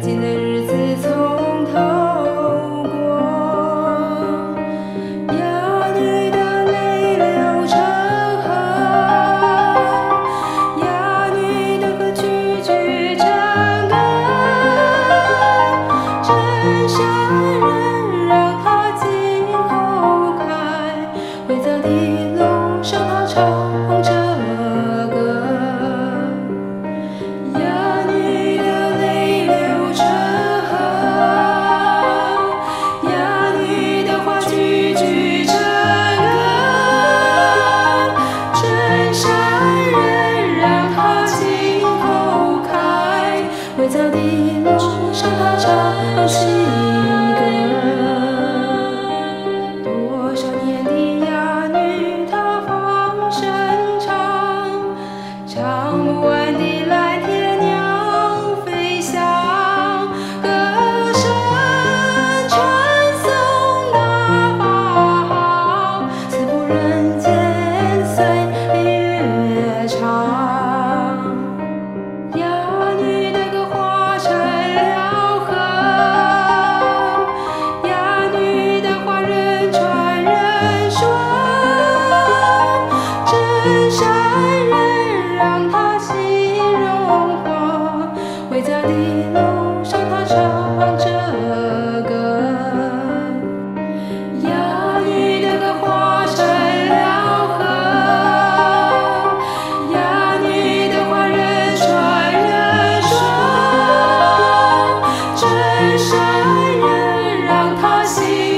clarity 路，上他朝，好奇一个人。一路上，他唱着歌，哑女的歌化成了河，哑女的话传说，人让他心。